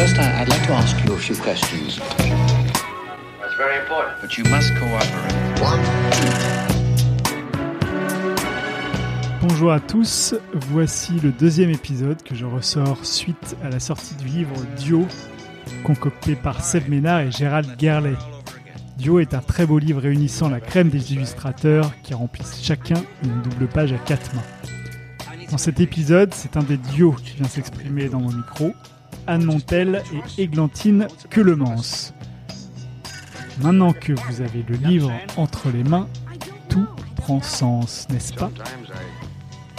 First, I- I'd like to ask you a few questions. That's very important. But you must cooperate. Bonjour à tous, voici le deuxième épisode que je ressors suite à la sortie du livre Dio, concocté par Seb Ménard et Gérald Gerlet. Dio est un très beau livre réunissant la crème des illustrateurs qui remplissent chacun une double page à quatre mains. Dans cet épisode, c'est un des duos qui vient s'exprimer dans mon micro, Anne Montel et Églantine Queulemans. Maintenant que vous avez le livre entre les mains, tout prend sens, n'est-ce pas?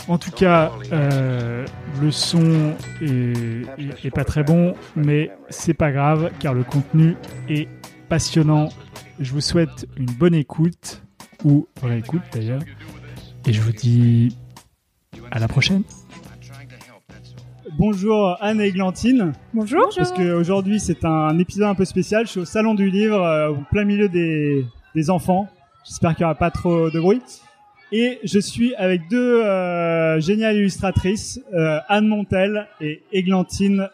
En tout cas, euh, le son est pas très bon, mais c'est pas grave car le contenu est passionnant. Je vous souhaite une bonne écoute ou réécoute d'ailleurs, et je vous dis à la prochaine. Bonjour Anne et Églantine. Bonjour. Parce qu'aujourd'hui c'est un épisode un peu spécial. Je suis au salon du livre, euh, au plein milieu des, des enfants. J'espère qu'il n'y aura pas trop de bruit. Et je suis avec deux euh, géniales illustratrices, euh, Anne Montel et Églantine.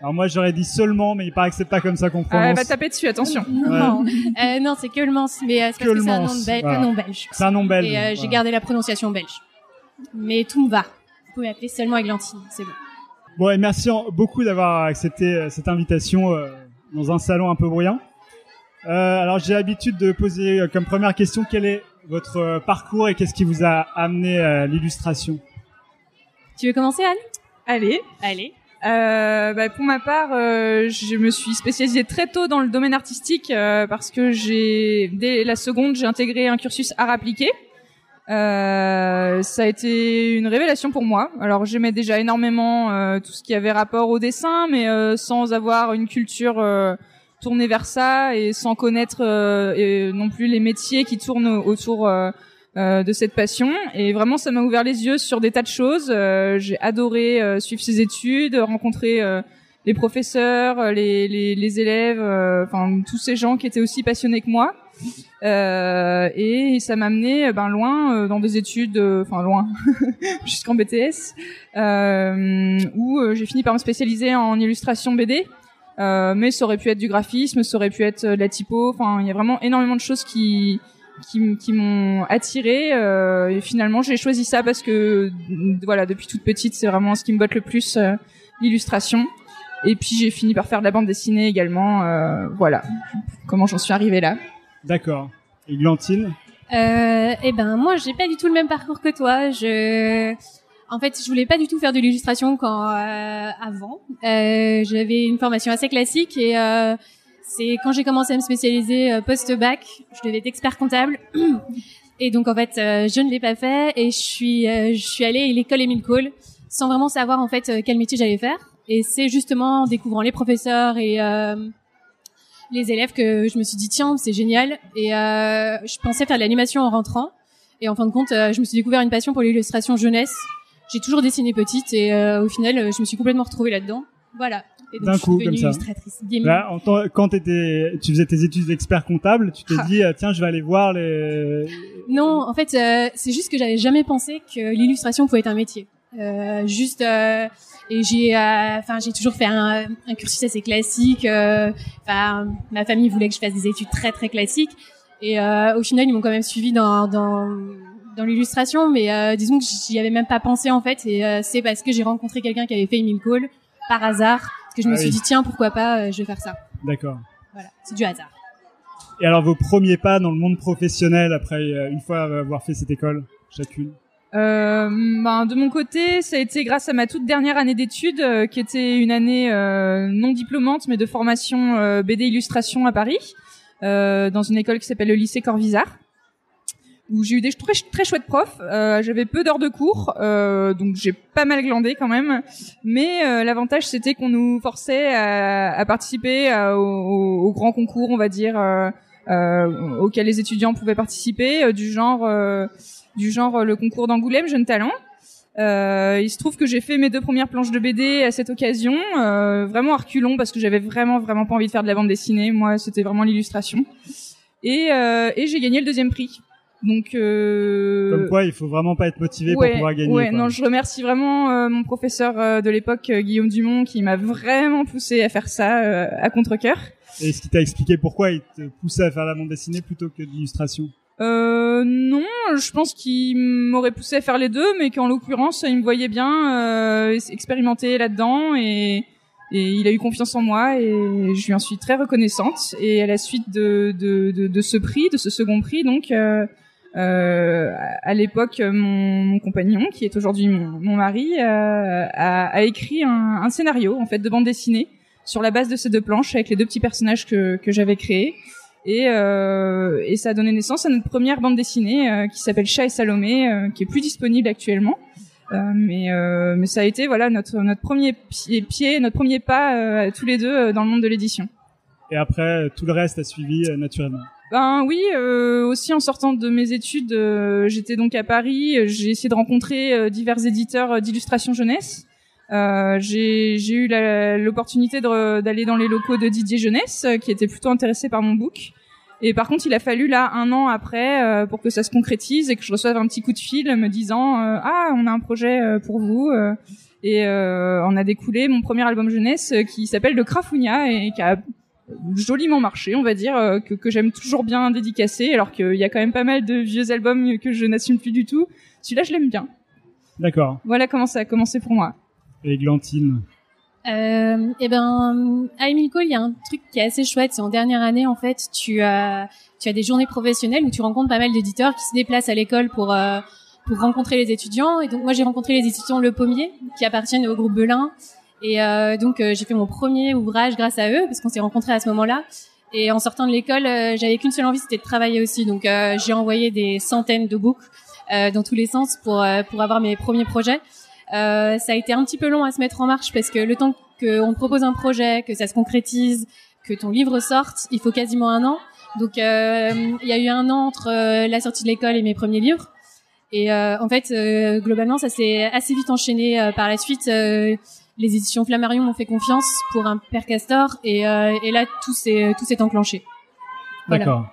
Alors moi j'aurais dit seulement, mais il paraît que c'est pas comme ça qu'on Ah, elle prononce. va taper dessus, attention. Non, euh, non c'est Keulemans, mais euh, c'est parce que c'est un nom, de bel- voilà. un nom belge. C'est un nom belge. Et euh, j'ai Voilà. gardé la prononciation belge. Mais tout me va. Vous pouvez m'appeler seulement Églantine, c'est bon. Bon, et merci beaucoup d'avoir accepté euh, cette invitation euh, dans un salon un peu bruyant. Euh, alors j'ai l'habitude de poser euh, comme première question quel est votre parcours et qu'est-ce qui vous a amené à l'illustration? Tu veux commencer, Anne? Allez. Allez. Euh, bah, pour ma part, euh, je me suis spécialisée très tôt dans le domaine artistique euh, parce que j'ai dès la seconde j'ai intégré un cursus art appliqué. Euh, ça a été une révélation pour moi. Alors j'aimais déjà énormément euh, tout ce qui avait rapport au dessin, mais euh, sans avoir une culture euh, tournée vers ça et sans connaître euh, et non plus les métiers qui tournent autour euh, de cette passion. Et vraiment, ça m'a ouvert les yeux sur des tas de choses. J'ai adoré suivre ces études, rencontrer les professeurs, les, les, les élèves, enfin tous ces gens qui étaient aussi passionnés que moi. Euh, et ça m'a amené euh, ben loin euh, dans des études, enfin loin, jusqu'en BTS, où j'ai fini par me spécialiser en illustration BD. Mais ça aurait pu être du graphisme, ça aurait pu être de la typo. Enfin, il y a vraiment énormément de choses qui qui, m'ont attiré. Et finalement, j'ai choisi ça parce que voilà, depuis toute petite, c'est vraiment ce qui me botte le plus, l'illustration. Et puis j'ai fini par faire de la bande dessinée également. Voilà, comment j'en suis arrivée là. D'accord. Églantine Euh, eh ben, moi, j'ai pas du tout le même parcours que toi. Je, en fait, je voulais pas du tout faire de l'illustration quand euh, avant. Euh, J'avais une formation assez classique et euh, c'est quand j'ai commencé à me spécialiser euh, post-bac, je devais être expert comptable. Et donc en fait, euh, je ne l'ai pas fait et je suis, je suis allée à l'école Émile Cole sans vraiment savoir en fait quel métier j'allais faire. Et c'est justement en découvrant les professeurs et les élèves que je me suis dit tiens c'est génial. Et euh, je pensais faire de l'animation en rentrant. Et en fin de compte, euh, je me suis découvert une passion pour l'illustration jeunesse. J'ai toujours dessiné petite et euh, au final, euh, je me suis complètement retrouvée là-dedans. Voilà. D'un je suis coup, comme ça. Là, en quand étais, tu faisais tes études d'expert comptable, tu t'es Ah. dit euh, tiens je vais aller voir les. Non, en fait, euh, c'est juste que j'avais jamais pensé que l'illustration pouvait être un métier. Euh, juste, euh, et j'ai, euh, enfin, j'ai toujours fait un, un cursus assez classique. euh, Enfin, ma famille voulait que je fasse des études très très classiques, et euh, au final, ils m'ont quand même suivi dans dans, dans l'illustration, mais euh, disons que j'y avais même pas pensé en fait. Et euh, c'est parce que j'ai rencontré quelqu'un qui avait fait Emile Cole par hasard que je me Ah suis oui. dit tiens pourquoi pas, je vais faire ça. D'accord. Voilà, c'est du hasard. Et alors vos premiers pas dans le monde professionnel après une fois avoir fait cette école chacune? Euh, ben, de mon côté, ça a été grâce à ma toute dernière année d'études, euh, qui était une année euh, non diplômante, mais de formation euh, BD illustration à Paris, euh, dans une école qui s'appelle le lycée Corvisart, où j'ai eu des très, très chouettes profs. J'avais peu d'heures de cours, donc j'ai pas mal glandé quand même. Mais l'avantage, c'était qu'on nous forçait à, à participer à- au, au- grand concours, on va dire, auquel les étudiants pouvaient participer, du genre du genre euh, le concours d'Angoulême Jeune Talent. Euh, il se trouve que j'ai fait mes deux premières planches de BD à cette occasion, euh, vraiment à reculons parce que j'avais vraiment vraiment pas envie de faire de la bande dessinée. Moi, c'était vraiment l'illustration. Et, euh, et j'ai gagné le deuxième prix. Donc euh... comme quoi, il faut vraiment pas être motivé ouais, pour pouvoir gagner. Ouais, quoi. non, je remercie vraiment euh, mon professeur de l'époque, Guillaume Dumont, qui m'a vraiment poussé à faire ça euh, à contre-cœur. Et est-ce qu'il t'a expliqué pourquoi il te poussait à faire la bande dessinée plutôt que de l'illustration? Euh, non, je pense qu'il m'aurait poussé à faire les deux, mais qu'en l'occurrence, il me voyait bien euh, expérimenter là-dedans et, et il a eu confiance en moi et je lui en suis très reconnaissante. Et à la suite de, de, de, ce prix, de ce second prix, donc euh, euh, à l'époque, mon, mon compagnon, qui est aujourd'hui mon, mon mari, euh, a, a écrit un, un scénario en fait de bande dessinée sur la base de ces deux planches avec les deux petits personnages que, que j'avais créés. Et, euh, et ça a donné naissance à notre première bande dessinée euh, qui s'appelle Chat et Salomé, euh, qui est plus disponible actuellement. Euh, mais, euh, mais ça a été voilà notre notre premier pied, pied notre premier pas euh, tous les deux euh, dans le monde de l'édition. Et après, tout le reste a suivi euh, naturellement. Ben oui, euh, aussi en sortant de mes études, euh, j'étais donc à Paris. J'ai essayé de rencontrer euh, divers éditeurs d'illustration jeunesse. Euh, j'ai eu l'opportunité d'aller dans les locaux de Didier Jeunesse, euh, qui était plutôt intéressé par mon book. Et par contre, il a fallu là un an après euh, pour que ça se concrétise et que je reçoive un petit coup de fil me disant euh, ah on a un projet pour vous. et on a découlé mon premier album jeunesse qui s'appelle Le Crafounia et qui a joliment marché, on va dire, que, que j'aime toujours bien dédicacer, alors qu'il y a quand même pas mal de vieux albums que je n'assume plus du tout. Celui-là, je l'aime bien. D'accord. Voilà comment ça a commencé pour moi. Et Glantine. Euh, et ben, à Emilco, il y a un truc qui est assez chouette. C'est en dernière année, en fait, tu as, tu as des journées professionnelles où tu rencontres pas mal d'éditeurs qui se déplacent à l'école pour, euh, pour rencontrer les étudiants. Et donc, moi, j'ai rencontré les étudiants Le Pommier, qui appartiennent au groupe Belin. Et euh, donc, euh, j'ai fait mon premier ouvrage grâce à eux, parce qu'on s'est rencontrés à ce moment-là. Et en sortant de l'école, euh, j'avais qu'une seule envie, c'était de travailler aussi. Donc, euh, j'ai envoyé des centaines de books euh, dans tous les sens pour, euh, pour avoir mes premiers projets. Euh, ça a été un petit peu long à se mettre en marche parce que le temps qu'on propose un projet, que ça se concrétise, que ton livre sorte, il faut quasiment un an. Donc euh, il y a eu un an entre euh, la sortie de l'école et mes premiers livres. Et en fait, globalement, ça s'est assez vite enchaîné par la suite. les éditions Flammarion m'ont fait confiance pour un père castor et, là tout s'est enclenché. D'accord.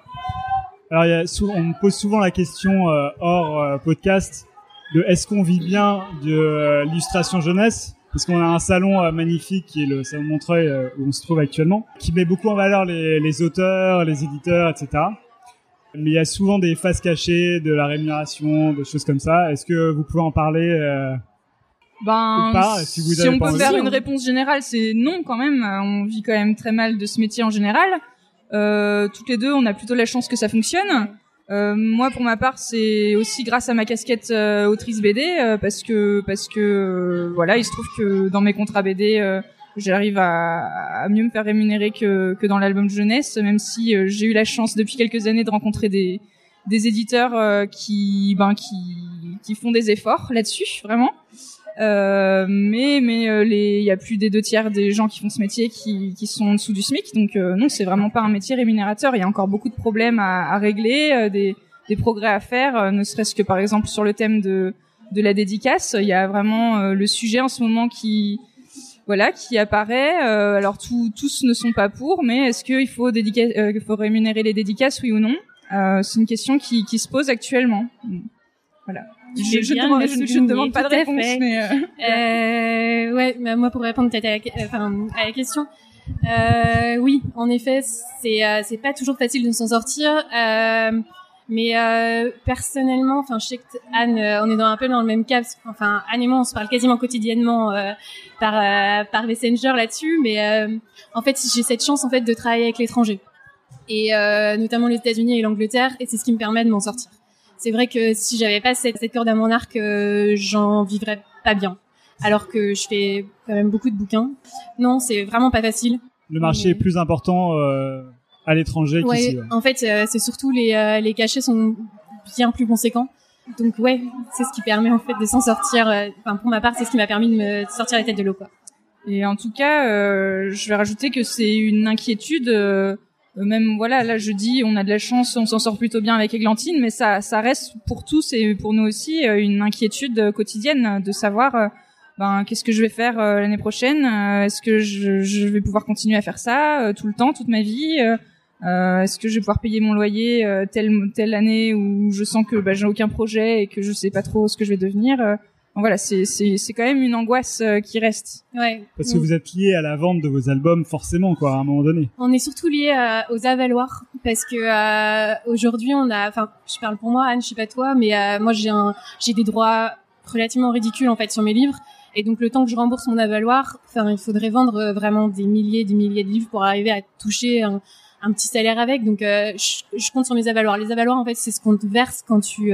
Alors, on me pose souvent la question hors podcast de est-ce qu'on vit bien de euh, l'illustration jeunesse? Parce qu'on a un salon euh, magnifique qui est le salon de Montreuil euh, où on se trouve actuellement, qui met beaucoup en valeur les, les auteurs, les éditeurs, etc. Mais il y a souvent des faces cachées de la rémunération, des choses comme ça. Est-ce que vous pouvez en parler euh, Ben, Ou pas, si vous avez on peut faire une réponse générale, c'est non quand même. On vit quand même très mal de ce métier en général. Euh, toutes les deux, on a plutôt la chance que ça fonctionne. Euh, moi, pour ma part, c'est aussi grâce à ma casquette euh, autrice BD, euh, parce que parce que euh, voilà, il se trouve que dans mes contrats BD, euh, j'arrive à, à mieux me faire rémunérer que que dans l'album jeunesse, même si euh, j'ai eu la chance depuis quelques années de rencontrer des des éditeurs qui ben qui qui font des efforts là-dessus, vraiment. Euh, mais mais euh, les il y a plus des deux tiers des gens qui font ce métier qui qui sont en dessous du SMIC. Donc euh, non c'est vraiment pas un métier rémunérateur. Il y a encore beaucoup de problèmes à, à régler des des progrès à faire ne serait-ce que par exemple sur le thème de de la dédicace. Il y a vraiment le sujet en ce moment qui voilà qui apparaît. Euh, alors tous tous ne sont pas pour mais est-ce qu'il faut euh, faut rémunérer les dédicaces oui ou non? Euh, c'est une question qui qui se pose actuellement. Voilà je, je, bien demande- de je- ne demande pas de réponse, fait. mais euh, Euh, ouais, bah, moi pour répondre peut-être à, la que- enfin, à la question, euh, oui, en effet, c'est euh, c'est pas toujours facile de s'en sortir, euh, mais euh, personnellement, enfin, je sais que Anne, euh, on est dans un peu dans le même cas, parce que, enfin, Anne et moi, on se parle quasiment quotidiennement euh, par euh, par Messenger là-dessus, mais euh, en fait, j'ai cette chance en fait de travailler avec l'étranger et euh, notamment les États-Unis et l'Angleterre, et c'est ce qui me permet de m'en sortir. C'est vrai que si j'avais pas cette, cette corde à mon arc, euh, j'en vivrais pas bien. Alors que je fais quand même beaucoup de bouquins. Non, c'est vraiment pas facile. Le marché Mais- est plus important euh, à l'étranger Ouais, qu'ici. ouais. en fait, euh, c'est surtout les, euh, les cachets sont bien plus conséquents. Donc ouais, c'est ce qui permet en fait de s'en sortir. euh, Enfin, pour ma part, c'est ce qui m'a permis de me sortir la tête de l'eau, quoi. Et en tout cas, euh, je vais rajouter que c'est une inquiétude. Euh, même voilà, là je dis, on a de la chance, on s'en sort plutôt bien avec Églantine, mais ça, ça reste pour tous et pour nous aussi euh, une inquiétude quotidienne de savoir, euh, ben qu'est-ce que je vais faire l'année prochaine Est-ce que je, je vais pouvoir continuer à faire ça tout le temps, toute ma vie Est-ce que je vais pouvoir payer mon loyer telle telle année où je sens que bah, j'ai aucun projet et que je sais pas trop ce que je vais devenir donc voilà, c'est c'est c'est quand même une angoisse euh, qui reste. Ouais. Parce que vous êtes lié à la vente de vos albums, forcément, quoi, à un moment donné. On est surtout lié euh, aux avaloirs parce que euh, aujourd'hui on a, enfin, je parle pour moi, Anne, je sais pas toi, mais euh, moi j'ai un, j'ai des droits relativement ridicules en fait sur mes livres. Et donc le temps que je rembourse mon avaloir, enfin, il faudrait vendre euh, vraiment des milliers, des milliers de livres pour arriver à toucher un, un petit salaire avec. Donc euh, je, je compte sur mes avaloirs. Les avaloirs en fait, c'est ce qu'on te verse quand tu,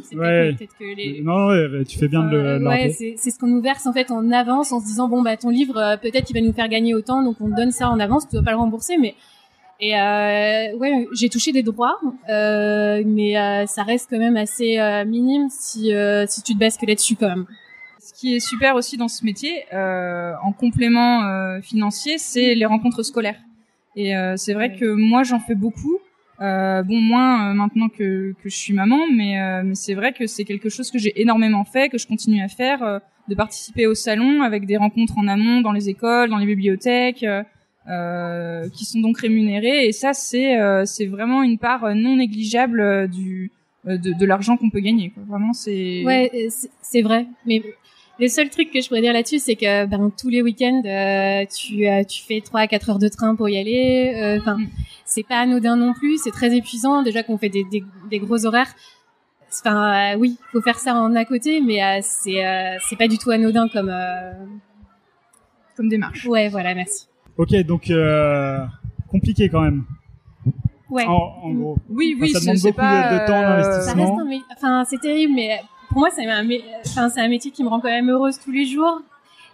sais Ouais. peut-être que les, Non, ouais, tu fais bien de le, euh, le ouais, c'est c'est ce qu'on nous verse en fait en avance en se disant bon bah ton livre euh, peut-être il va nous faire gagner autant donc on te donne ça en avance tu dois pas le rembourser mais et euh, ouais j'ai touché des droits euh, mais euh, ça reste quand même assez euh, minime si euh, si tu te bases que là-dessus quand même. Ce qui est super aussi dans ce métier, euh, en complément euh, financier, c'est les rencontres scolaires. Et euh, c'est vrai Ouais. que moi, j'en fais beaucoup. Euh, bon, moins euh, maintenant que, que je suis maman, mais, euh, mais c'est vrai que c'est quelque chose que j'ai énormément fait, que je continue à faire, euh, de participer au salon avec des rencontres en amont dans les écoles, dans les bibliothèques, euh, euh, qui sont donc rémunérées. Et ça, c'est euh, c'est vraiment une part non négligeable du euh, de, de l'argent qu'on peut gagner. Quoi. Vraiment, c'est Ouais c'est- vrai mais le seul truc que je pourrais dire là-dessus, c'est que ben tous les week-ends, euh, tu euh, tu fais trois à quatre heures de train pour y aller. euh, Enfin, Mm. C'est pas anodin non plus. C'est très épuisant. Déjà qu'on fait des, des, des gros horaires. Enfin, euh, oui, faut faire ça en à côté, mais euh, c'est euh, c'est pas du tout anodin comme. euh, comme démarche. Ouais, voilà, merci. Ok, donc euh, compliqué quand même. Ouais. En, en gros. Oui, Enfin, oui, ça c'est demande beaucoup pas, de- de temps, Ça d'investissement. reste un mé- enfin c'est terrible, mais pour moi c'est un, mé- enfin c'est un métier qui me rend quand même heureuse tous les jours,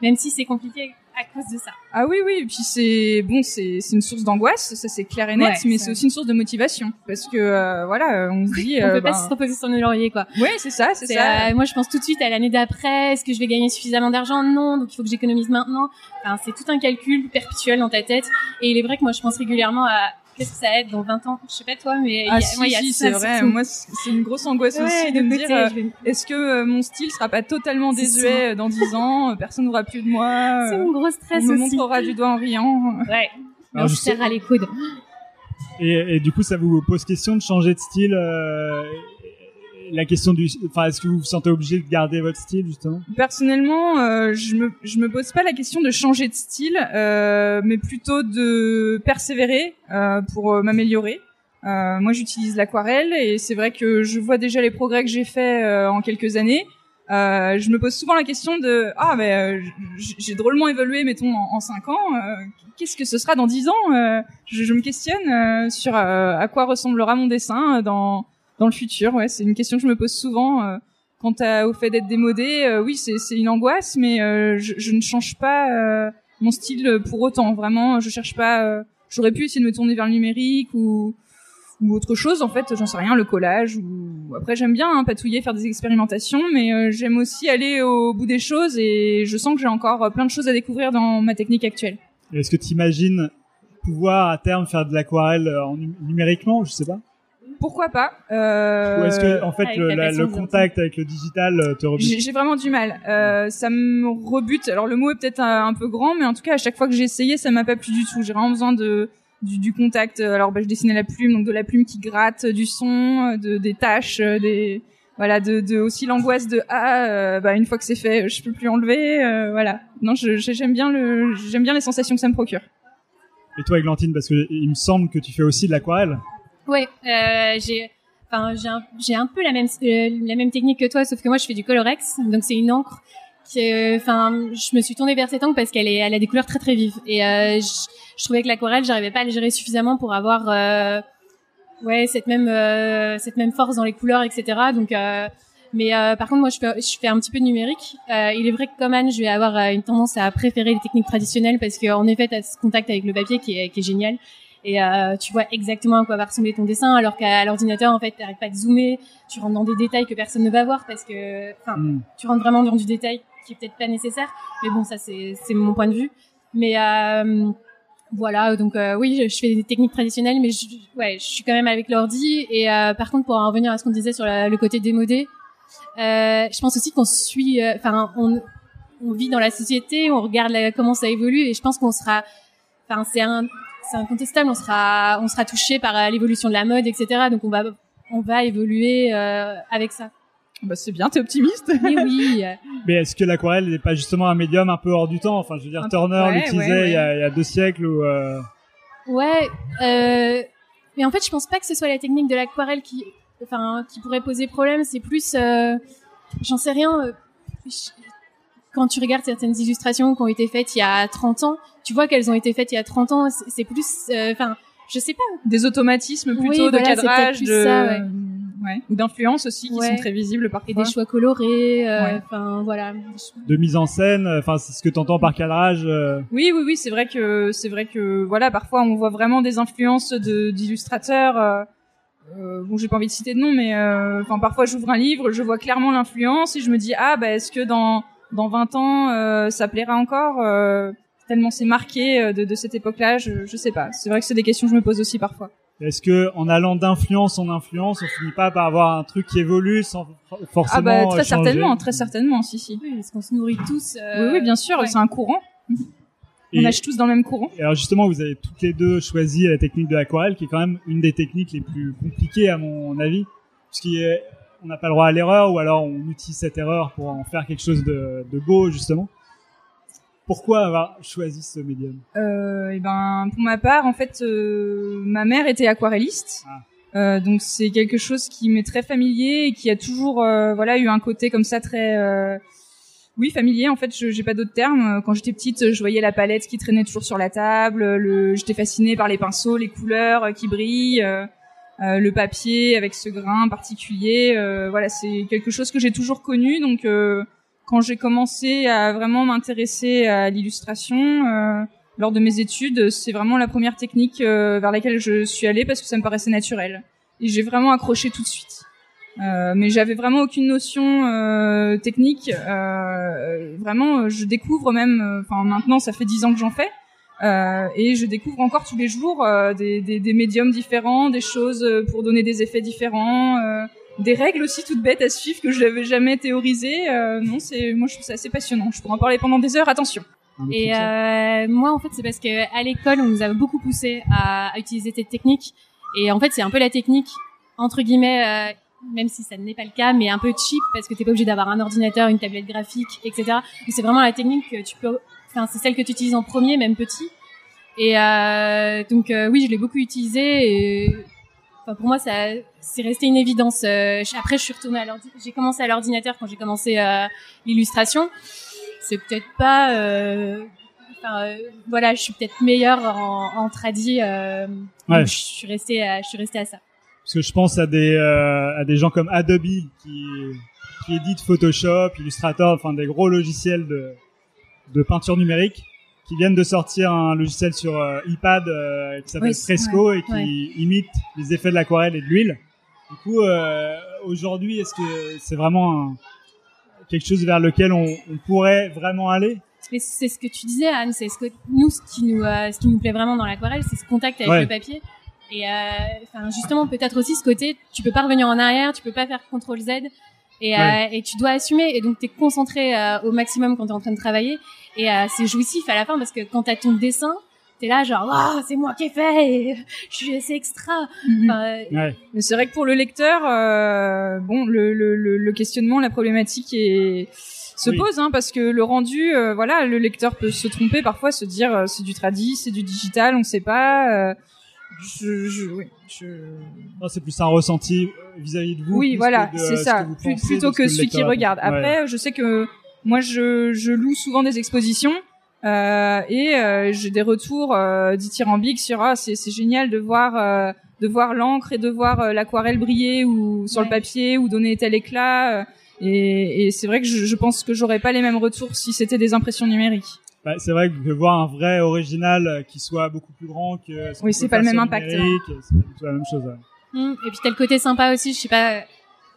même si c'est compliqué à cause de ça. Ah oui, oui, et puis c'est bon, c'est c'est une source d'angoisse, ça c'est clair et net, Ouais, mais c'est aussi une source de motivation parce que euh, voilà, on se dit, On euh, peut pas ben, se reposer sur nos lauriers quoi. ouais, c'est ça, c'est C'est, ça. euh, moi, je pense tout de suite à l'année d'après. Est-ce que je vais gagner suffisamment d'argent? Non, donc il faut que j'économise maintenant. Enfin, c'est tout un calcul perpétuel dans ta tête. Et il est vrai que moi, je pense régulièrement à qu'est-ce que ça va être dans 20 ans. Je sais pas toi, mais y Ah a- si, moi, il y a si, ça c'est vrai. Moi, c'est une grosse angoisse Ouais, aussi de me côté, dire, euh, vais- est-ce que euh, mon style sera pas totalement désuet euh, dans 10 ans, personne n'aura plus de moi, c'est mon gros on stress me aussi. montrera du doigt en riant. Ouais. Alors, on je se serre sais- à les coudes. Et, et du coup, ça vous pose question de changer de style euh, La question du, enfin, est-ce que vous vous sentez obligé de garder votre style justement? Personnellement, euh, je me je me pose pas la question de changer de style, euh, mais plutôt de persévérer euh, pour euh, m'améliorer. Euh, moi, j'utilise l'aquarelle et c'est vrai que je vois déjà les progrès que j'ai faits euh, en quelques années. Je me pose souvent la question de ah mais j- j'ai drôlement évolué mettons en, 5 ans qu'est-ce que ce sera dans 10 ans je, je me questionne sur à quoi ressemblera mon dessin dans dans le futur ouais c'est une question que je me pose souvent euh, quant à, au fait d'être démodé euh, oui c'est une angoisse mais euh, je, je ne change pas mon style pour autant vraiment je cherche pas j'aurais pu essayer de me tourner vers le numérique ou ou autre chose en fait j'en sais rien le collage ou après j'aime bien hein, patouiller faire des expérimentations mais euh, j'aime aussi aller au bout des choses et je sens que j'ai encore plein de choses à découvrir dans ma technique actuelle Est-ce que tu imagines pouvoir à terme faire de l'aquarelle en num- numériquement? Je sais pas. Pourquoi pas euh, Ou est-ce que en fait le, la contact avec le digital euh, te rebute J'ai vraiment du mal. Euh, ça me rebute. Alors le mot est peut-être un, un peu grand, mais en tout cas à chaque fois que j'ai essayé, ça m'a pas plu du tout. J'ai vraiment besoin de du, du contact. Alors bah, je dessinais la plume, donc de la plume qui gratte, du son, de des tâches, des voilà, de, de aussi l'angoisse de ah euh, bah une fois que c'est fait, je peux plus enlever. euh, voilà. Non, j'aime bien le j'aime bien les sensations que ça me procure. Et toi, Églantine, parce que il me semble que tu fais aussi de l'aquarelle. Ouais, euh, j'ai, enfin, j'ai un, peu la même, euh, la même technique que toi, sauf que moi, je fais du Colorex, donc c'est une encre qui, enfin, je me suis tournée vers cette encre parce qu'elle est, elle a des couleurs très très vives, et euh, je, je trouvais que l'aquarelle, j'arrivais pas à le gérer suffisamment pour avoir, euh, ouais, cette même, euh, cette même force dans les couleurs, etc. Donc, euh, mais euh, par contre, moi, je fais, je fais un petit peu de numérique. Il est vrai que comme Anne, je vais avoir une tendance à préférer les techniques traditionnelles parce qu'en effet, tu as ce contact avec le papier qui est, qui est génial et euh, tu vois exactement à quoi va ressembler ton dessin alors qu'à l'ordinateur en fait t'arrêtes pas de zoomer tu rentres dans des détails que personne ne va voir parce que enfin Hmm. tu rentres vraiment dans du détail qui est peut-être pas nécessaire mais bon ça c'est mon point de vue mais euh, voilà donc euh, oui je, je fais des techniques traditionnelles mais je, ouais je suis quand même avec l'ordi et par contre pour en revenir à ce qu'on disait sur la- le côté démodé je pense aussi qu'on suit enfin on on vit dans la société on regarde la- comment ça évolue et je pense qu'on sera enfin c'est un c'est incontestable. On sera on sera touché par euh, l'évolution de la mode, etc. Donc on va on va évoluer euh, avec ça. Bah c'est bien, t'es optimiste. Mais oui. Mais est-ce que l'aquarelle n'est pas justement un médium un peu hors du temps? Enfin, je veux dire, Un- Turner ouais, l'utilisait ouais, ouais. Il, y a, il y a deux siècles ou. Euh... Ouais, euh, mais en fait, je pense pas que ce soit la technique de l'aquarelle qui, enfin, qui pourrait poser problème. C'est plus, j'en sais rien. je- Quand tu regardes certaines illustrations qui ont été faites il y a 30 ans, tu vois qu'elles ont été faites il y a 30 ans. c'est- plus, euh, enfin, je sais pas. Des automatismes Oui, plutôt de voilà, c'est cadrage, de ça, ouais. ouais. ou d'influence aussi qui Ouais. sont très visibles parfois. Et des choix colorés, euh, voilà. de mise en scène, enfin c'est ce que t'entends par cadrage. euh, Oui, oui, oui, c'est vrai que c'est vrai que voilà, parfois on voit vraiment des influences de d'illustrateurs. Euh, euh, bon, j'ai pas envie de citer de nom, mais euh, enfin parfois j'ouvre un livre, je vois clairement l'influence et je me dis ah bah est-ce que dans dans 20 ans euh, ça plaira encore euh, tellement c'est marqué euh, de, de cette époque-là, je, je sais pas. C'est vrai que c'est des questions que je me pose aussi parfois. Est-ce que en allant d'influence en influence, on finit pas par avoir un truc qui évolue sans for- forcément Ah bah très changer certainement, très certainement, si si. Oui, parce qu'on se nourrit tous. euh, Oui, oui, bien sûr, ouais. c'est un courant. Et- On nage tous dans le même courant. Et alors justement, vous avez toutes les deux choisi la technique de l'aquarelle, qui est quand même une des techniques les plus compliquées à mon avis, puisqu'on n'a pas le droit à l'erreur, ou alors on utilise cette erreur pour en faire quelque chose de, de beau justement. Pourquoi avoir choisi ce médium Euh, et ben pour ma part en fait euh, ma mère était aquarelliste. Euh, donc c'est quelque chose qui m'est très familier et qui a toujours euh, voilà eu un côté comme ça très euh, oui familier. En fait je j'ai pas d'autres termes. Quand j'étais petite je voyais la palette qui traînait toujours sur la table le j'étais fascinée par les pinceaux les couleurs qui brillent euh, le papier avec ce grain particulier euh, voilà c'est quelque chose que j'ai toujours connu donc euh, quand j'ai commencé à vraiment m'intéresser à l'illustration euh, lors de mes études, c'est vraiment la première technique euh, vers laquelle je suis allée parce que ça me paraissait naturel. Et j'ai vraiment accroché tout de suite. Mais j'avais vraiment aucune notion technique. Vraiment, je découvre même. Enfin, maintenant, ça fait dix ans que j'en fais. Euh, et je découvre encore tous les jours euh, des, des, des médiums différents, des choses euh, pour donner des effets différents, euh, des règles aussi toutes bêtes à suivre que je n'avais jamais théorisées. Euh, non, c'est moi je trouve ça assez passionnant. Je pourrais en parler pendant des heures. Attention. Et euh, moi, en fait, c'est parce que à l'école, on nous a beaucoup poussé à, à utiliser cette technique. Et en fait, c'est un peu la technique entre guillemets, euh, même si ça n'est pas le cas, mais un peu cheap parce que t'es pas obligé d'avoir un ordinateur, une tablette graphique, etc. C'est vraiment la technique que tu peux, enfin, c'est celle que tu utilises en premier, même petit. Et euh, donc euh, oui, je l'ai beaucoup utilisée. Et enfin, pour moi, ça, c'est resté une évidence. Euh, après, je suis retournée à l'ordi. J'ai commencé à l'ordinateur quand j'ai commencé l'illustration. C'est peut-être pas. Enfin, voilà, je suis peut-être meilleure en, en Ouais. Je suis restée, à, je suis restée à ça. Parce que je pense à des euh, à des gens comme Adobe qui qui éditent Photoshop, Illustrator, enfin des gros logiciels de de peinture numérique qui viennent de sortir un logiciel sur euh, iPad euh, qui s'appelle Oui, Fresco et qui ouais. imite les effets de l'aquarelle et de l'huile. Du coup, euh, aujourd'hui, est-ce que c'est vraiment un- quelque chose vers lequel on, on pourrait vraiment aller? Mais c'est ce que tu disais, Anne. C'est ce que nous, ce qui nous, euh, ce qui nous plaît vraiment dans l'aquarelle, c'est ce contact avec Ouais. le papier. Et euh, enfin, justement, peut-être aussi ce côté, tu peux pas revenir en arrière, tu peux pas faire CTRL Z, et, euh, et tu dois assumer. Et donc, t'es concentré euh, au maximum quand t'es en train de travailler. Et euh, c'est jouissif à la fin parce que quand t'as ton dessin, t'es là genre, waouh, c'est moi qui ai fait, et je suis c'est extra. Enfin, euh, Ouais. Mais c'est vrai que pour le lecteur, euh, bon, le, le, le, le questionnement, la problématique est se Oui. pose, hein, parce que le rendu, euh, voilà, le lecteur peut se tromper parfois, se dire euh, c'est du tradi, c'est du digital, on sait pas. Je, je, oui, je... Non, c'est plus un ressenti euh, vis-à-vis de vous. Oui, voilà, de, c'est ce ça. pensez plutôt que celui qui regarde. Ouais. Après, je sais que moi, je, je loue souvent des expositions euh, et euh, j'ai des retours euh, dithyrambiques sur ah c'est c'est génial de voir euh, de voir l'encre et de voir euh, l'aquarelle briller ou sur le papier ou donner tel éclat. euh, et et c'est vrai que je, je pense que j'aurais pas les mêmes retours si c'était des impressions numériques. Bah, c'est vrai que vous pouvez voir un vrai original euh, qui soit beaucoup plus grand que. ce Oui, peut c'est pas le même impact, C'est pas la même chose. ouais. Mm. Et puis t'as le côté sympa aussi, je sais pas,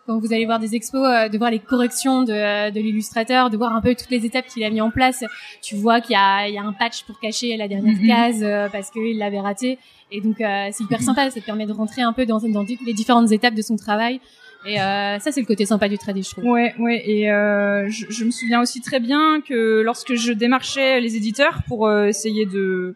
quand vous allez voir des expos, euh, de voir les corrections de, euh, de l'illustrateur, de voir un peu toutes les étapes qu'il a mis en place. Tu vois qu'il y a, il y a un patch pour cacher la dernière Mhm. case euh, parce qu'il l'avait raté. Et donc euh, c'est hyper sympa, ça te permet de rentrer un peu dans, dans les différentes étapes de son travail. Et euh, ça c'est le côté sympa du tradi, je trouve. Ouais, ouais, et euh, je, je me souviens aussi très bien que lorsque je démarchais les éditeurs pour euh, essayer de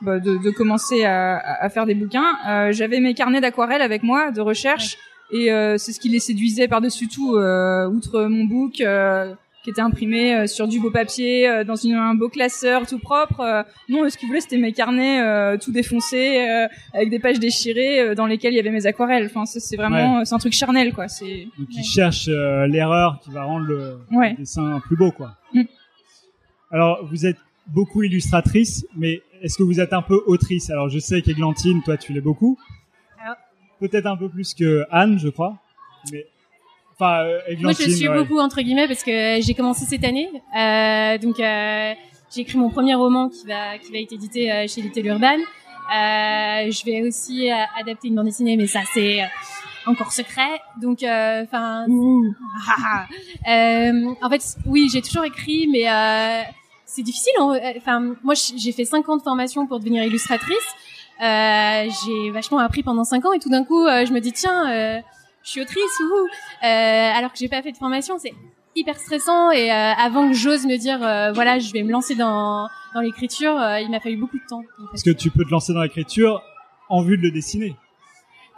bah, de, de commencer à, à faire des bouquins, euh, j'avais mes carnets d'aquarelle avec moi de recherche et euh, c'est ce qui les séduisait par-dessus tout, euh, outre mon book euh, qui était imprimé euh, sur du beau papier, euh, dans une, un beau classeur tout propre. euh, non, ce qu'ils voulaient, c'était mes carnets euh, tout défoncés, euh, avec des pages déchirées, euh, dans lesquelles il y avait mes aquarelles. Enfin, ça, c'est vraiment, c'est un truc charnel, quoi. C'est Donc ils cherchent euh, l'erreur qui va rendre le, Ouais. le dessin plus beau, quoi. Mm. Alors, vous êtes beaucoup illustratrice, mais est-ce que vous êtes un peu autrice? Alors, je sais qu'Églantine, toi, tu l'es beaucoup. Alors- Peut-être un peu plus que Anne, je crois. Mais, enfin, euh, Moi, je suis ouais. beaucoup entre guillemets parce que j'ai commencé cette année. Euh, donc, euh, j'ai écrit mon premier roman qui va qui va être édité euh, chez Little Urban. Euh, je vais aussi euh, adapter une bande dessinée, mais ça c'est euh, encore secret. Donc, euh, enfin, euh, en fait, oui, j'ai toujours écrit, mais euh, c'est difficile. en- Enfin, moi, j'ai fait cinq ans de formation pour devenir illustratrice. Euh, j'ai vachement appris pendant cinq ans et tout d'un coup, euh, je me dis tiens, euh, je suis autrice ou euh, alors que j'ai pas fait de formation, c'est hyper stressant et euh, avant que j'ose me dire euh, voilà, je vais me lancer dans dans l'écriture, euh, il m'a fallu beaucoup de temps. en fait. Parce que tu peux te lancer dans l'écriture en vue de le dessiner?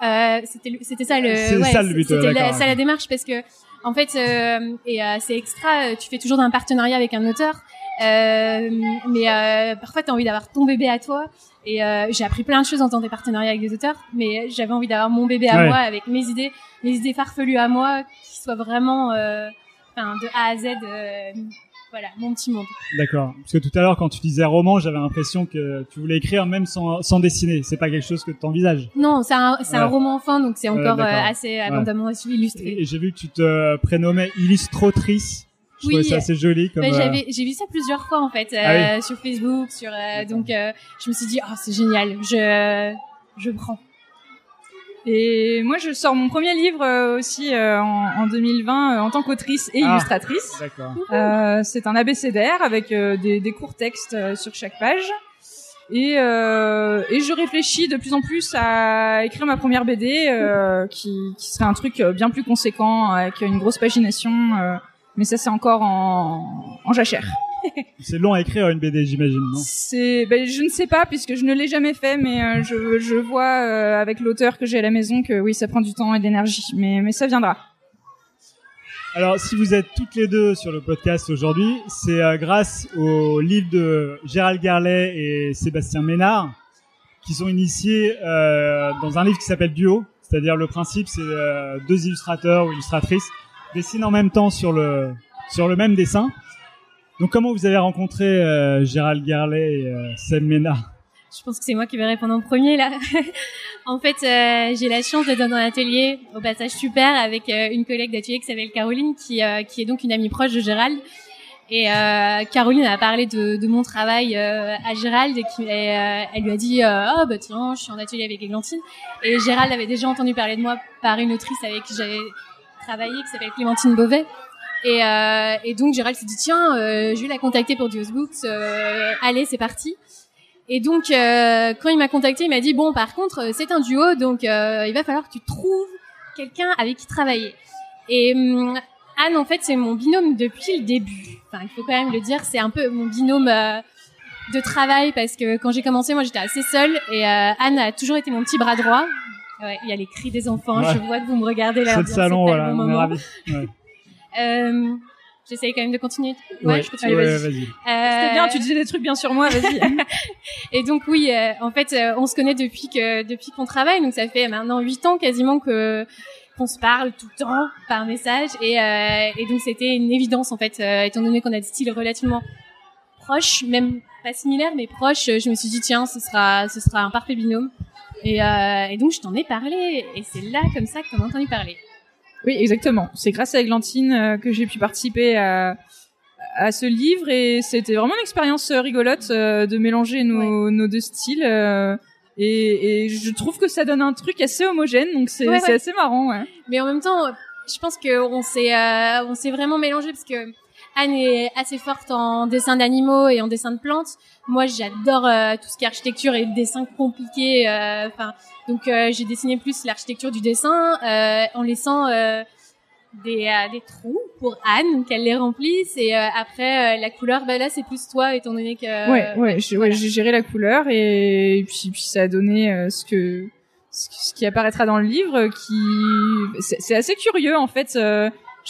Euh, c'était c'était ça le ouais, ça le but, c'était la, ça la démarche parce que en fait euh, et euh, c'est extra tu fais toujours un partenariat avec un auteur euh, mais euh, parfois tu as envie d'avoir ton bébé à toi et euh, j'ai appris plein de choses en faisant des partenariats avec des auteurs mais j'avais envie d'avoir mon bébé à Ouais. moi avec mes idées mes idées farfelues à moi qui soient vraiment euh, enfin de A à Z euh, voilà mon petit monde D'accord. Parce que tout à l'heure, quand tu disais roman, j'avais l'impression que tu voulais écrire même sans, sans dessiner. C'est pas quelque chose que tu envisages. non c'est un c'est un Ouais. roman enfin donc c'est Ouais, encore assez abondamment illustré Et, et j'ai vu que tu te prénommais illustratrice. Je Oui. ça assez joli. Comme, euh, j'ai vu ça plusieurs fois en fait euh, Ah sur Facebook, sur euh, donc euh, je me suis dit oh c'est génial, je je prends. Et moi, je sors mon premier livre euh, aussi euh, en, en 2020 euh, en tant qu'autrice et Ah. illustratrice. D'accord. Euh, c'est un abécédaire avec euh, des, des courts textes euh, sur chaque page. Et, euh, et je réfléchis de plus en plus à écrire ma première BD, euh, qui, qui serait un truc euh, bien plus conséquent, avec une grosse pagination. Mais ça, c'est encore en, en jachère. C'est long à écrire une BD, j'imagine, non? C'est, ben, je ne sais pas puisque je ne l'ai jamais fait, mais euh, je, je vois euh, avec l'auteur que j'ai à la maison que oui, ça prend du temps et de l'énergie, mais, mais ça viendra. Alors, si vous êtes toutes les deux sur le podcast aujourd'hui, c'est euh, grâce au livre de Gérald Garlet et Sébastien Ménard qui sont initiés dans un livre qui s'appelle Duo. C'est-à-dire le principe, c'est deux illustrateurs ou illustratrices dessinent en même temps sur le sur le même dessin. Donc, comment vous avez rencontré euh, Gérald Garlet et euh, Ménard? Je pense que c'est moi qui vais répondre en premier là. en fait, euh, j'ai la chance d'être dans un atelier au passage super avec euh, une collègue d'atelier qui s'appelle Caroline, qui qui est donc une amie proche de Gérald. Et Caroline a parlé de, mon travail à Gérald et, qui, et, elle lui a dit oh bah tiens je suis en atelier avec Églantine et Gérald avait déjà entendu parler de moi par une autrice avec qui j'avais travaillé qui s'appelle Clémentine Beauvais. Et, euh, et donc Gérald s'est dit tiens euh, je vais la contacter pour Dios Books euh, allez c'est parti. Et donc euh, quand il m'a contacté il m'a dit bon par contre c'est un duo donc il va falloir que tu trouves quelqu'un avec qui travailler. Et hum, Anne en fait c'est mon binôme depuis le début. Enfin il faut quand même le dire c'est un peu mon binôme de travail parce que quand j'ai commencé moi j'étais assez seule et Anne a toujours été mon petit bras droit Ouais, il y a les cris des enfants. Ouais. Je vois que vous me regardez là. C'est le salon, voilà, on est ravis. Ouais. Euh, J'essaye quand même de continuer. Ouais, je continue. ouais, vas-y. vas-y. C'était Euh, bien, tu disais des trucs bien sur moi, vas-y. Et donc oui, euh, en fait, euh, on se connaît depuis que depuis qu'on travaille, donc ça fait maintenant huit ans quasiment que qu'on se parle tout le temps par message, et, euh, et donc c'était une évidence en fait, euh, étant donné qu'on a des styles relativement proches, même pas similaires mais proches. Je me suis dit tiens, ce sera ce sera un parfait binôme, et, euh, et donc je t'en ai parlé, et c'est là comme ça que t'en as entendu parler. Oui, exactement. C'est grâce à Eglantine euh, que j'ai pu participer à, à ce livre et c'était vraiment une expérience euh, rigolote de mélanger nos, nos deux styles. et, et je trouve que ça donne un truc assez homogène, donc c'est Ouais, c'est ouais. assez marrant. Ouais. Mais en même temps, je pense qu'on s'est euh, on s'est vraiment mélangé parce que Anne est assez forte en dessin d'animaux et en dessin de plantes. Moi, j'adore euh, tout ce qui est architecture et dessin compliqué. euh, donc euh, j'ai dessiné plus l'architecture du dessin euh, en laissant euh, des, euh, des trous pour Anne, qu'elle les remplisse. Et euh, après, euh, la couleur, bah là, c'est plus toi, étant donné que... ouais, ouais, j'ai ouais, voilà. j'ai géré la couleur et, puis, puis ça a donné euh, ce que ce, qui apparaîtra dans le livre, qui c'est c'est assez curieux en fait.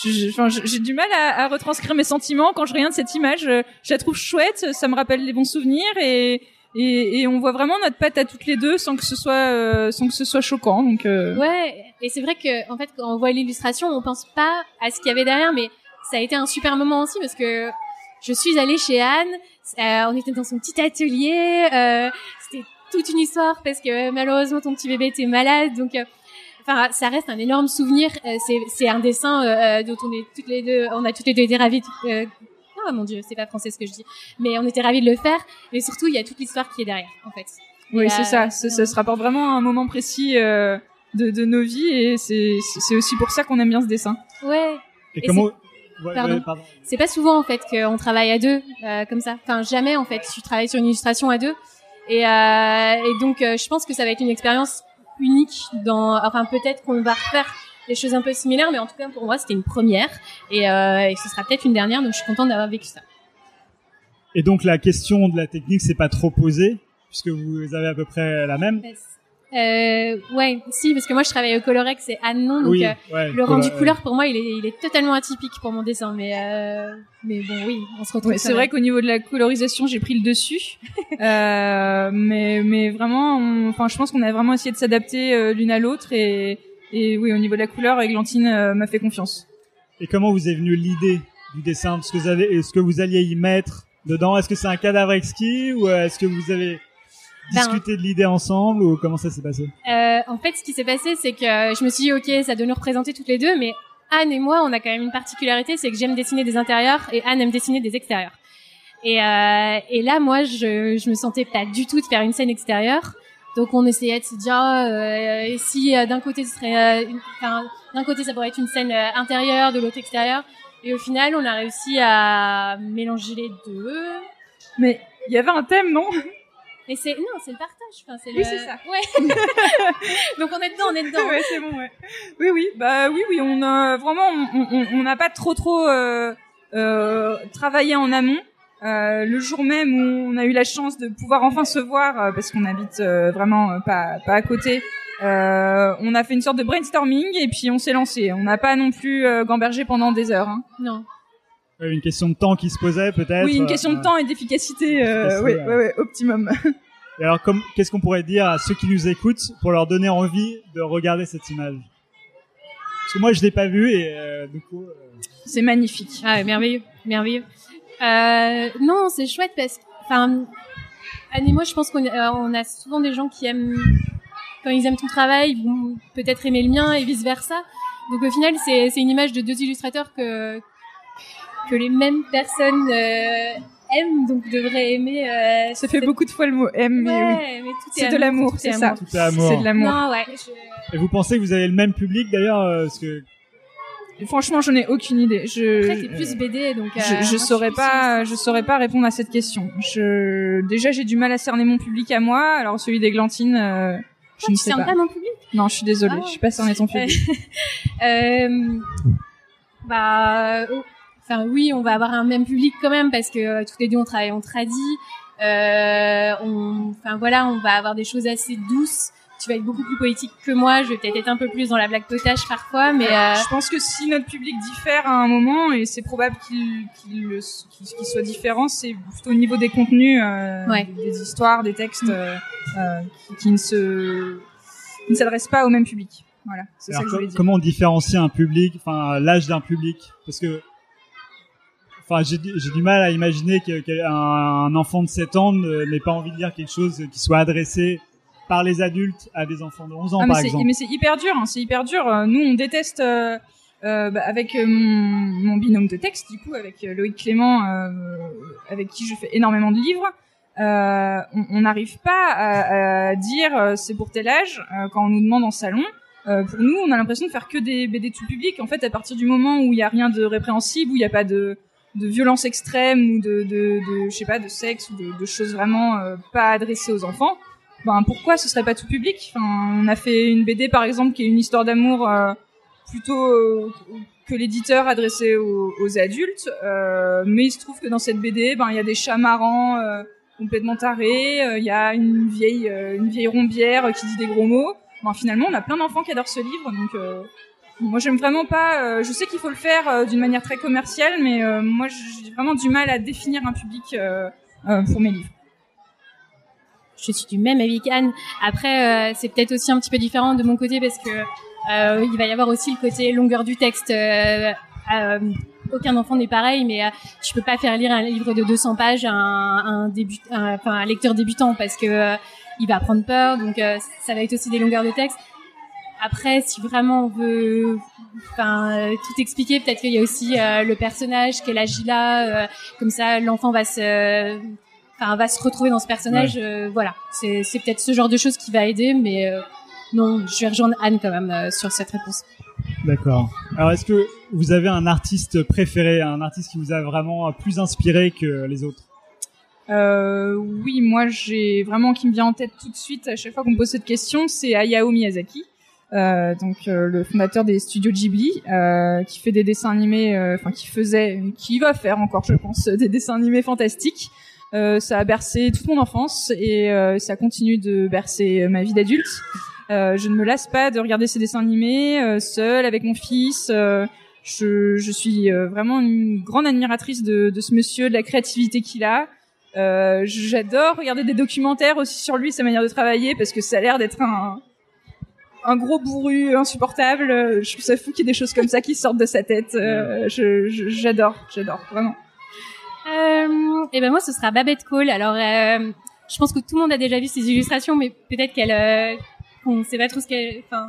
J'ai du mal à, à retranscrire mes sentiments quand je regarde cette image. euh, Je la trouve chouette, ça me rappelle les bons souvenirs et et, et on voit vraiment notre patte à toutes les deux sans que ce soit euh, sans que ce soit choquant. Donc euh, Ouais, et c'est vrai que en fait quand on voit l'illustration, on pense pas à ce qu'il y avait derrière, mais ça a été un super moment aussi parce que je suis allée chez Anne, euh, on était dans son petit atelier, euh, c'était toute une histoire parce que malheureusement ton petit bébé était malade, donc euh, enfin ça reste un énorme souvenir. Euh, c'est c'est un dessin euh, euh, dont on est toutes les deux, on a toutes les deux été ravis. Euh, oh mon dieu, c'est pas français ce que je dis, mais on était ravis de le faire. Mais surtout il y a toute l'histoire qui est derrière en fait. oui, c'est ça. Ça, ça se rapporte vraiment à un moment précis euh, de, de nos vies et c'est c'est aussi pour ça qu'on aime bien ce dessin. Ouais. Et, Et comment Ouais, Pardon. ouais, pardon. c'est pas souvent en fait qu'on travaille à deux euh, comme ça. Enfin jamais en fait. Tu travailles sur une illustration à deux et, euh, et donc euh, je pense que ça va être une expérience unique. Dans enfin peut-être qu'on va refaire des choses un peu similaires, mais en tout cas pour moi c'était une première et, euh, et ce sera peut-être une dernière. Donc je suis contente d'avoir vécu ça. Et donc la question de la technique, c'est pas trop posée puisque vous avez à peu près la même. Euh, ouais, si parce que moi je travaille au Colorex et Anne non, donc oui, euh, ouais, le rendu ouais. couleur pour moi il est, il est totalement atypique pour mon dessin, mais euh, mais bon oui, on se retrouve. Ouais, c'est vrai qu'au niveau de la colorisation, j'ai pris le dessus. euh, mais, mais vraiment, on- enfin, je pense qu'on a vraiment essayé de s'adapter euh, l'une à l'autre et, et oui, au niveau de la couleur, Églantine euh, m'a fait confiance. Et comment vous est venue l'idée du dessin? Ce que vous avez, est-ce que vous alliez y mettre dedans? Est-ce que c'est un cadavre exquis ou est-ce que vous avez Ben- discuté de l'idée ensemble ou comment ça s'est passé? Euh, en fait, ce qui s'est passé, c'est que je me suis dit, ok, ça doit nous représenter toutes les deux, mais Anne et moi, on a quand même une particularité, c'est que j'aime dessiner des intérieurs et Anne aime dessiner des extérieurs. Et, euh, et là, moi, je, je me sentais pas du tout de faire une scène extérieure. Donc, on essayait de se dire, ah, euh, et si euh, d'un côté, ce serait, euh, enfin, d'un côté, ça pourrait être une scène euh, intérieure, de l'autre extérieure. Et au final, on a réussi à mélanger les deux. Mais il y avait un thème, non? Et c'est non, c'est le partage. Enfin, c'est Oui, le... c'est ça. Ouais. Donc on est dedans, on est dedans. Ouais, c'est bon, ouais. Oui, oui, bah oui, oui, on a vraiment, on- n'a pas trop, trop euh, euh, travaillé en amont. Euh, le jour même où on a eu la chance de pouvoir enfin se voir, euh, parce qu'on habite euh, vraiment euh, pas, pas à côté, euh, on a fait une sorte de brainstorming et puis on s'est lancé. On n'a pas non plus euh, gambergé pendant des heures. Hein. Non. Ouais, Une question de temps qui se posait peut-être Oui, une euh, question de euh, temps et d'efficacité. Euh, oui, ouais. ouais, ouais, optimum. Et alors, qu'est-ce qu'on pourrait dire à ceux qui nous écoutent pour leur donner envie de regarder cette image? Parce que moi, je l'ai pas vue et euh, du coup, euh, C'est magnifique. Ah, merveilleux, merveilleux. Euh, non, c'est chouette parce que, enfin, Anne et moi, je pense qu'on euh, on a souvent des gens qui aiment, quand ils aiment ton travail, ils vont peut-être aimer le mien et vice versa. Donc au final, c'est une image de deux illustrateurs que que les mêmes personnes euh, aiment, donc devraient aimer. Euh, Ça fait beaucoup de fois le mot M, mais oui. Ouais, mais tout est C'est de amour, l'amour, tout c'est est ça. amour. tout est amour. C'est de l'amour. Non, ouais. je- Et vous pensez que vous avez le même public d'ailleurs euh, Parce que Franchement, j'en ai aucune idée. Je, Après, t'es plus BD, donc. euh, je, je moi, saurais pas, je saurais pas répondre à cette question. Je, déjà, j'ai du mal à cerner mon public à moi. Alors celui d'Églantine, euh, je Ah, ne sais pas. pas mon public? Non, je suis désolée. Ah. Je suis pas cerné ton public. Euh, bah, oh, enfin oui, on va avoir un même public quand même parce que euh, toutes les deux on travaille en tradi. Euh, on, enfin voilà, on va avoir des choses assez douces. Tu vas être beaucoup plus poétique que moi. Je vais peut-être être un peu plus dans la blague potage parfois, mais euh, Je pense que si notre public diffère à un moment, et c'est probable qu'il qu'il qu'il soit différent, c'est plutôt au niveau des contenus, euh, Ouais. des, des histoires, des textes euh, euh, qui, qui ne se qui ne s'adressent pas au même public. Voilà, c'est ça que je dire. comment on différencie un public, enfin l'âge d'un public? Parce que Enfin, j'ai du- mal à imaginer qu'un un enfant de 7 ans n'ait pas envie de lire quelque chose qui soit adressé par les adultes à des enfants de 11 ans, Ah, par exemple. mais c'est hyper dur, hein, c'est hyper dur. Euh, Nous, on déteste euh, euh, bah, avec mon, mon binôme de texte, du coup, avec Loïc Clément, euh, avec qui je fais énormément de livres. on n'arrive pas à, à dire c'est pour tel âge quand on nous demande en salon. Euh, pour nous, on a l'impression de faire que des BD tout public. En fait, à partir du moment où il y a rien de répréhensible, où il n'y a pas de de violence extrême ou de, de, je sais pas de sexe ou de, choses vraiment euh, pas adressées aux enfants ben pourquoi ce serait pas tout public? On a fait une BD par exemple qui est une histoire d'amour euh, plutôt euh, que l'éditeur adressait aux, adultes. Mais il se trouve que dans cette BD, ben il y a des chats marrants complètement tarés, il y a une vieille une vieille rombière qui dit des gros mots. Ben, finalement, on a plein d'enfants qui adorent ce livre, moi j'aime vraiment pas. euh, je sais qu'il faut le faire euh, d'une manière très commerciale, mais euh, moi j'ai vraiment du mal à définir un public euh, euh, pour mes livres. je suis du même avis qu'Anne. Après, euh, c'est peut-être aussi un petit peu différent de mon côté parce que il va y avoir aussi le côté longueur du texte. Aucun enfant n'est pareil, mais tu peux pas faire lire un livre de 200 pages à un, un, début, un- enfin, un lecteur débutant parce que il va prendre peur. Donc, ça va être aussi des longueurs de texte. Après, si vraiment on veut, enfin, euh, tout expliquer, peut-être qu'il y a aussi euh, le personnage, quel âge il a, euh, comme ça, l'enfant va se enfin va se retrouver dans ce personnage euh, voilà. C'est c'est peut-être ce genre de choses qui va aider mais euh, non je vais rejoindre Anne quand même euh, sur cette réponse. D'accord. Alors, est-ce que vous avez un artiste préféré, un artiste qui vous a vraiment plus inspiré que les autres? Euh, oui, moi j'ai vraiment qui me vient en tête tout de suite à chaque fois qu'on me pose cette question, c'est Hayao Miyazaki, euh, donc euh, le fondateur des studios Ghibli, euh, qui fait des dessins animés, euh, enfin qui faisait, qui va faire encore, je pense, des dessins animés fantastiques. Euh, ça a bercé toute mon enfance et ça continue de bercer ma vie d'adulte. Je ne me lasse pas de regarder ces dessins animés seule avec mon fils. je, je suis vraiment une grande admiratrice de, de ce monsieur, de la créativité qu'il a. J'adore regarder des documentaires aussi sur lui, sa manière de travailler, parce que ça a l'air d'être un, un gros bourru insupportable. Euh, Je trouve ça fou qu'il y ait des choses comme ça qui sortent de sa tête. Euh, J'adore, j'adore, vraiment. euh, et ben moi ce sera Babette Cole alors euh, je pense que tout le monde a déjà vu ses illustrations mais peut-être qu'elle euh, qu'on sait pas trop ce qu'elle enfin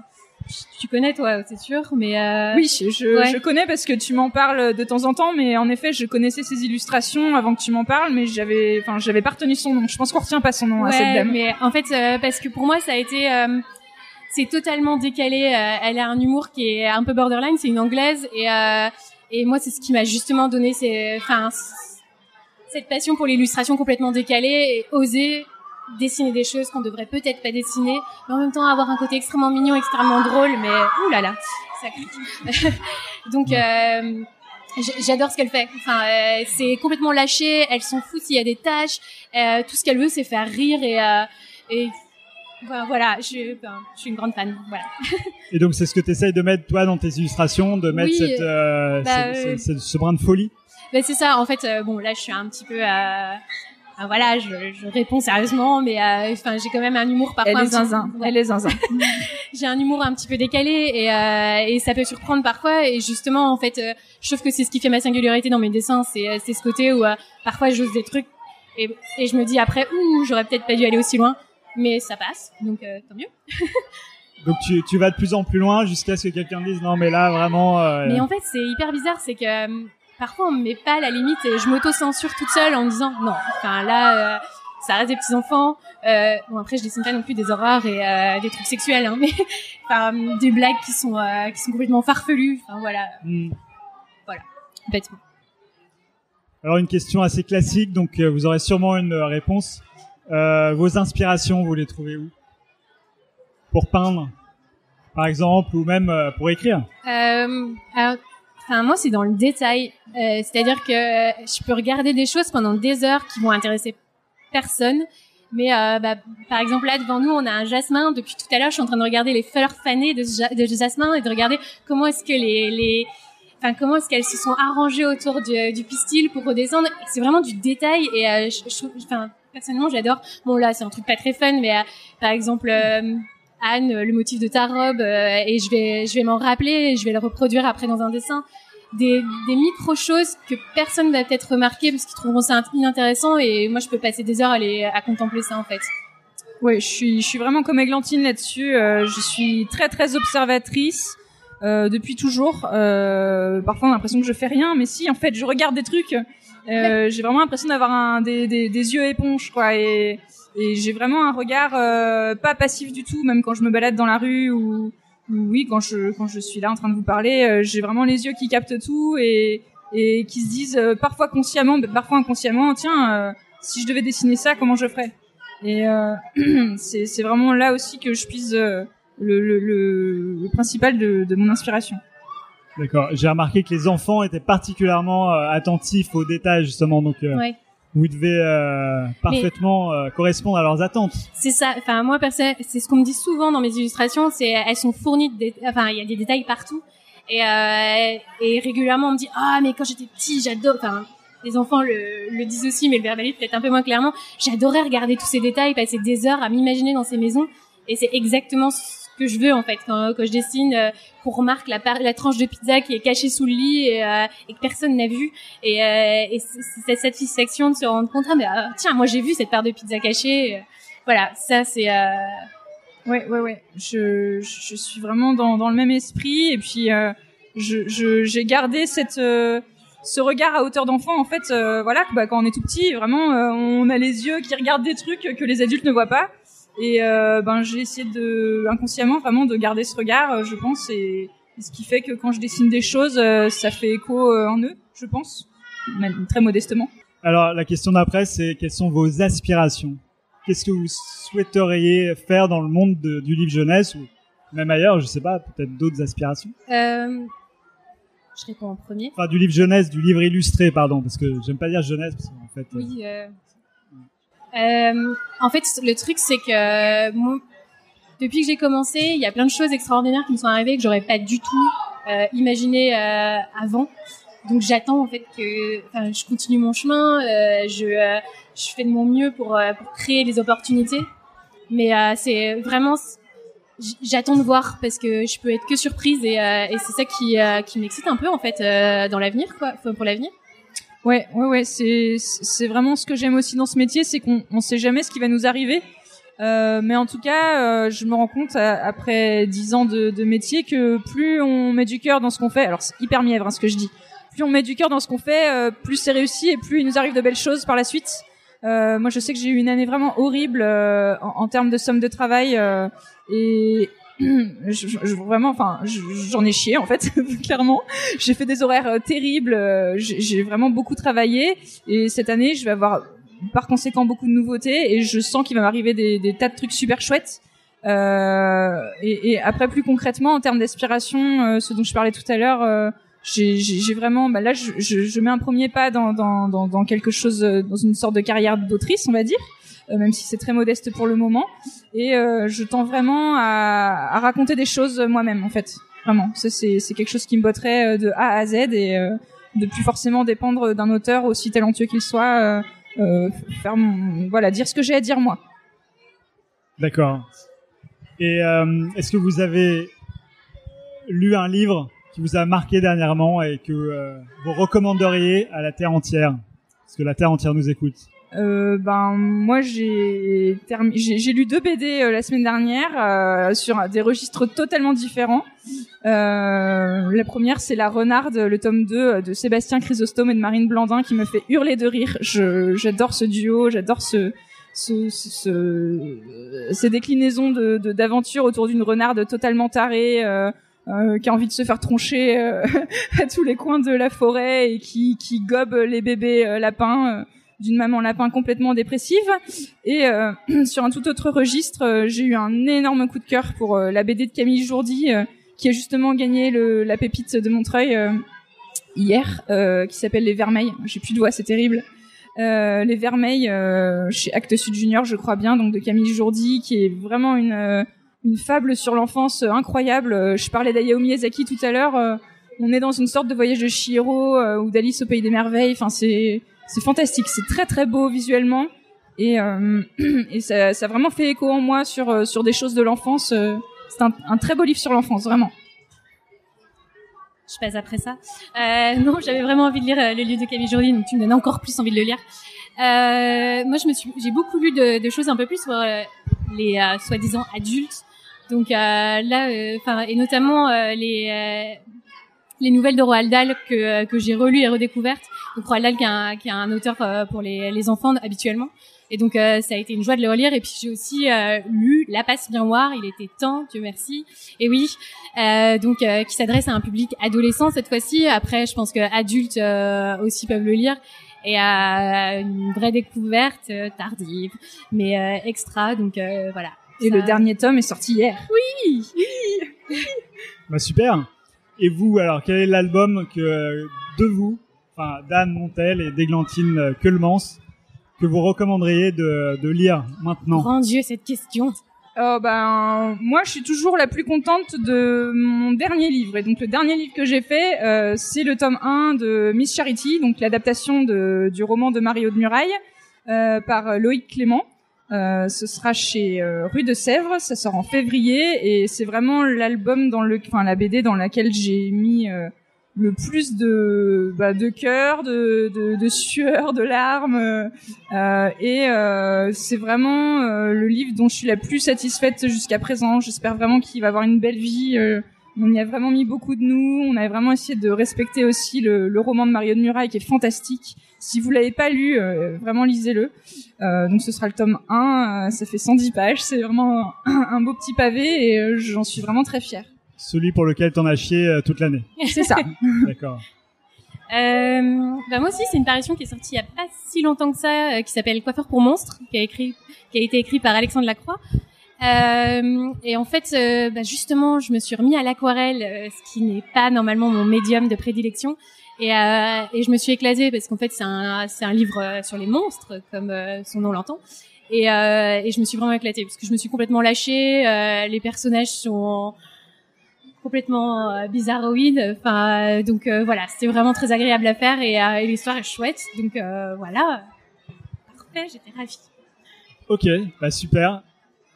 tu connais toi c'est sûr mais euh, Oui, je, je, Ouais. je connais parce que tu m'en parles de temps en temps, mais en effet, je connaissais ses illustrations avant que tu m'en parles, mais j'avais, enfin, j'avais pas retenu son nom. Je pense qu'on retient pas son nom à cette dame. mais en fait, euh, parce que pour moi, ça a été, euh, c'est totalement décalé. euh, elle a un humour qui est un peu borderline. C'est une anglaise et euh, et moi, c'est ce qui m'a justement donné, enfin, cette passion pour l'illustration complètement décalée et oser dessiner des choses qu'on devrait peut-être pas dessiner, mais en même temps avoir un côté extrêmement mignon, extrêmement drôle. Mais ouh là là, ça clique. Donc euh, J'adore ce qu'elle fait. Enfin, euh, c'est complètement lâché. Elle s'en fout s'il y a des tâches. Euh, tout ce qu'elle veut, c'est faire rire et, et enfin, voilà. Je, suis une grande fan. Voilà. Et donc, c'est ce que tu essayes de mettre, toi, dans tes illustrations, de mettre Oui, cette, euh, bah, ce, euh, ce- ce- ce brin de folie? Ben, c'est ça. En fait, euh, bon, là, je suis un petit peu. Euh, voilà, je, je réponds sérieusement, mais euh, enfin, j'ai quand même un humour parfois. Elle est zinzin. Ouais. Elle est zinzin. j'ai un humour un petit peu décalé et, euh, et ça peut surprendre parfois et justement en fait euh, je trouve que c'est ce qui fait ma singularité dans mes dessins c'est c'est ce côté où euh, parfois j'ose des trucs et, et je me dis après ouh j'aurais peut-être pas dû aller aussi loin mais ça passe donc euh, tant mieux Donc, tu, tu vas de plus en plus loin jusqu'à ce que quelqu'un dise non, mais là, vraiment. euh, mais en fait c'est hyper bizarre c'est que euh, parfois on me met pas la limite et je m'auto-censure toute seule en me disant non enfin là ça reste des petits enfants euh, bon après je dessine pas non plus des horreurs et euh, des trucs sexuels hein, mais enfin des blagues qui sont euh, qui sont complètement farfelues enfin voilà hmm. bêtement Alors, une question assez classique, donc vous aurez sûrement une réponse. Euh, vos inspirations, vous les trouvez où? Pour peindre, par exemple, ou même euh, pour écrire? Euh, enfin, moi, c'est dans le détail. C'est-à-dire que je peux regarder des choses pendant des heures qui vont intéresser personne. Mais bah, par exemple, là, devant nous, on a un jasmin. Depuis tout à l'heure, je suis en train de regarder les fleurs fanées de, ja- de jasmin et de regarder comment est-ce que les... Enfin, comment est-ce qu'elles se sont arrangées autour du, pistil pour redescendre C'est vraiment du détail et je, je enfin, personnellement, j'adore. Bon, là, c'est un truc pas très fun, mais euh, par exemple, euh, Anne, le motif de ta robe, euh, et je vais, je vais m'en rappeler, et je vais le reproduire après dans un dessin. Des, des micro choses que personne va peut-être remarquer parce qu'ils trouveront ça inintéressant et moi je peux passer des heures à, les, à contempler ça en fait. Ouais, je suis, je suis vraiment comme Églantine là-dessus. Euh, je suis très très observatrice euh, depuis toujours. Euh, parfois on a l'impression que je fais rien, mais si en fait je regarde des trucs. Euh, j'ai vraiment l'impression d'avoir un des, des, des yeux éponges quoi et, et j'ai vraiment un regard euh, pas passif du tout, même quand je me balade dans la rue ou, ou oui quand je quand je suis là en train de vous parler, euh, j'ai vraiment les yeux qui captent tout et et qui se disent euh, parfois consciemment, mais parfois inconsciemment, tiens, euh, si je devais dessiner ça, comment je ferais? Et euh, c'est c'est vraiment là aussi que je puise euh, le, le, le, le principal de, de mon inspiration. D'accord. J'ai remarqué que les enfants étaient particulièrement euh, attentifs aux détails justement, donc euh, Ouais. vous devez euh, parfaitement euh, correspondre à leurs attentes. C'est ça. Enfin, moi, perso- c'est ce qu'on me dit souvent dans mes illustrations. C'est elles sont fournies de, dé- enfin, il y a des détails partout. Et, euh, et régulièrement, on me dit ah mais quand j'étais petit, j'adore. Enfin, les enfants le, le disent aussi, mais le verbalise peut-être un peu moins clairement. J'adorais regarder tous ces détails, passer des heures à m'imaginer dans ces maisons. Et c'est exactement ce que je veux en fait quand, quand je dessine. euh, qu'on remarque la, la tranche de pizza qui est cachée sous le lit et, euh, et que personne n'a vu. Et, euh, et cette satisfaction de se rendre compte ah mais ah, tiens moi j'ai vu cette part de pizza cachée. Voilà, ça c'est euh, Ouais, ouais, ouais. Je, je suis vraiment dans, dans le même esprit et puis euh, je, je, j'ai gardé cette euh, ce regard à hauteur d'enfant en fait. voilà, bah, quand on est tout petit, vraiment, on a les yeux qui regardent des trucs que les adultes ne voient pas. Et euh, ben j'ai essayé de inconsciemment vraiment de garder ce regard, euh, je pense, et, et ce qui fait que quand je dessine des choses, euh, ça fait écho euh, en eux, je pense, même très modestement. Alors la question d'après, c'est quelles sont vos aspirations? Qu'est-ce que vous souhaiteriez faire dans le monde de- du livre jeunesse ou même ailleurs, je sais pas, peut-être d'autres aspirations? Euh, je réponds en premier. Enfin, du livre jeunesse, du livre illustré, pardon, parce que j'aime pas dire jeunesse, parce qu'en fait, Oui. Euh, euh, en fait, le truc, c'est que moi, depuis que j'ai commencé, il y a plein de choses extraordinaires qui me sont arrivées que j'aurais pas du tout euh, imaginé euh, avant. Donc j'attends en fait que, enfin, je continue mon chemin, euh, je, euh, je fais de mon mieux pour, euh, pour créer les opportunités. Mais euh, c'est vraiment, j'attends de voir parce que je peux être que surprise et, euh, et c'est ça qui, euh, qui m'excite un peu en fait euh, dans l'avenir, quoi, pour l'avenir. Ouais, ouais, ouais, c'est c'est vraiment ce que j'aime aussi dans ce métier, c'est qu'on on sait jamais ce qui va nous arriver. Euh, mais en tout cas, euh, je me rends compte à- après dix ans de, métier que plus on met du cœur dans ce qu'on fait, alors c'est hyper mièvre hein, ce que je dis, plus on met du cœur dans ce qu'on fait, euh, plus c'est réussi et plus il nous arrive de belles choses par la suite. Euh, moi, je sais que j'ai eu une année vraiment horrible euh, en, en termes de somme de travail euh, et je, je- vraiment, enfin, je- j'en ai chié en fait, clairement. J'ai fait des horaires euh, terribles. euh, j'ai vraiment beaucoup travaillé et cette année, je vais avoir par conséquent beaucoup de nouveautés et je sens qu'il va m'arriver des, des tas de trucs super chouettes. Euh, et, et après, plus concrètement, en termes d'aspiration, euh, ce dont je parlais tout à l'heure, euh, j'ai vraiment, bah là, je, je, je mets un premier pas dans, dans, dans, quelque chose, euh, dans une sorte de carrière d'autrice, on va dire, même si c'est très modeste pour le moment. Et euh, je tends vraiment à, raconter des choses moi-même, en fait. Vraiment, ça c'est quelque chose qui me botterait euh, de A à Z et euh, de plus forcément dépendre d'un auteur aussi talentueux qu'il soit. Euh, euh, voilà, dire ce que j'ai à dire moi. D'accord. Et euh, est-ce que vous avez lu un livre qui vous a marqué dernièrement et que euh, vous recommanderiez à la Terre entière? Parce que la Terre entière nous écoute. Euh, ben moi j'ai termi- j'ai lu deux BD euh, la semaine dernière euh, sur des registres totalement différents. Euh, la première c'est La Renarde, le tome 2 euh, de Sébastien Chrysostome et de Marine Blandin qui me fait hurler de rire. Je j'adore ce duo, j'adore ce ce, ce, ce- ces déclinaisons de de- d'aventures autour d'une renarde totalement tarée. Euh, euh, qui a envie de se faire troncher euh, à tous les coins de la forêt et qui, qui gobe les bébés euh, lapins. D'une maman lapin complètement dépressive. Et euh, sur un tout autre registre, euh, j'ai eu un énorme coup de cœur pour euh, la BD de Camille Jourdi, euh, qui a justement gagné la pépite de Montreuil hier, qui s'appelle Les Vermeils. J'ai plus de voix, c'est terrible. Euh, les Vermeils euh, chez Actes Sud Junior, je crois bien, donc de Camille Jourdi, qui est vraiment une euh, une fable sur l'enfance incroyable. Je parlais d'Hayao Miyazaki tout à l'heure. on est dans une sorte de voyage de euh, ou d'Alice au pays des merveilles. Enfin, c'est c'est fantastique, c'est très très beau visuellement et, euh, et ça, ça a vraiment fait écho en moi sur euh, sur des choses de l'enfance. euh, C'est un, un très beau livre sur l'enfance, vraiment. Je passe après ça. Euh, non, j'avais vraiment envie de lire euh, Le lieu de Camille Jourdi, donc tu me donnes encore plus envie de le lire. Euh, moi, je me suis, j'ai beaucoup lu de, de choses un peu plus sur les soi-disant adultes. Donc là, enfin, et notamment les les nouvelles de Roald Dahl que euh, que j'ai relues et redécouvertes. Donc Roald Dahl qui est un, qui est un auteur euh, pour les les enfants habituellement. Et donc euh, ça a été une joie de le relire. Et puis j'ai aussi euh, lu La Passe Miroir. Il était temps, Dieu merci. Et oui, euh, donc euh, qui s'adresse à un public adolescent cette fois-ci. Après, je pense que adultes euh, aussi peuvent le lire et à une vraie découverte euh, tardive, mais euh, extra. Donc euh, voilà. Et Ça- le dernier tome est sorti hier. Bah super. Et vous, alors, quel est l'album que de vous, enfin d'Anne Montel et d'Églantine Queulemans, que vous recommanderiez de, de lire maintenant? Grand Dieu, cette question. Oh ben moi je suis toujours la plus contente de mon dernier livre et donc le dernier livre que j'ai fait euh, c'est le tome 1 de Miss Charity donc l'adaptation de, du roman de Mario de Muraille euh, par Loïc Clément. Euh, ce sera chez euh, Rue de Sèvres, ça sort en février et c'est vraiment l'album dans le enfin la BD dans laquelle j'ai mis euh, le plus de bah, de cœur, de, de, de sueur, de larmes, euh, et euh, c'est vraiment le livre dont je suis la plus satisfaite jusqu'à présent. J'espère vraiment qu'il va avoir une belle vie. On y a vraiment mis beaucoup de nous. On a vraiment essayé de respecter aussi le, le roman de Mario de Muraille qui est fantastique. Si vous l'avez pas lu, euh, vraiment lisez-le. Euh, donc ce sera le tome 1. ça fait 110 pages. C'est vraiment un, un, beau petit pavé et j'en suis vraiment très fière. Celui pour lequel t'en as chié toute l'année. C'est ça. D'accord. Euh, bah moi aussi, c'est une parution qui est sortie il y a pas si longtemps que ça, euh, qui s'appelle Coiffeur pour monstres, qui a écrit, qui a été écrit par Alexandre Lacroix. Euh, et en fait, euh, bah justement, je me suis remis à l'aquarelle, euh, ce qui n'est pas normalement mon médium de prédilection. Et, euh, et je me suis éclatée parce qu'en fait, c'est un, c'est un livre sur les monstres, comme son nom l'entend. Et, et je me suis vraiment éclatée parce que je me suis complètement lâchée. les personnages sont complètement euh, bizarroïde. Enfin, donc euh, voilà, c'était vraiment très agréable à faire et, euh, et l'histoire est chouette. Donc euh, voilà, parfait, j'étais ravie. Ok, bah super.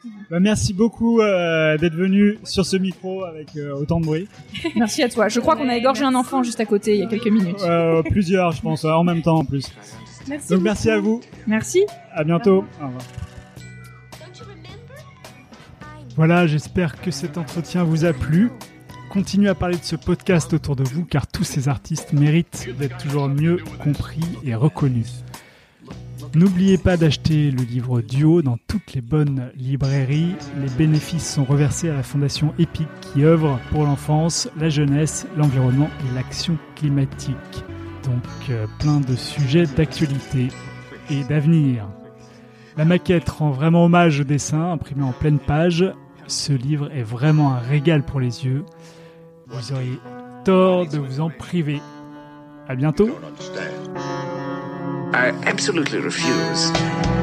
Bah, merci beaucoup euh, d'être venu sur ce micro avec autant de bruit. Merci à toi. Je crois qu'on a égorgé un enfant juste à côté il y a quelques minutes. plusieurs, je pense, en même temps en plus. Merci Donc merci à vous. Merci. À bientôt. Au revoir. Voilà, j'espère que cet entretien vous a plu. Continuez à parler de ce podcast autour de vous car tous ces artistes méritent d'être toujours mieux compris et reconnus. N'oubliez pas d'acheter le livre Duo dans toutes les bonnes librairies. Les bénéfices sont reversés à la fondation EPIC qui œuvre pour l'enfance, la jeunesse, l'environnement et l'action climatique. Donc euh, plein de sujets d'actualité et d'avenir. La maquette rend vraiment hommage au dessin imprimé en pleine page. Ce livre est vraiment un régal pour les yeux. Vous auriez tort de vous en priver. À bientôt. I absolutely refuse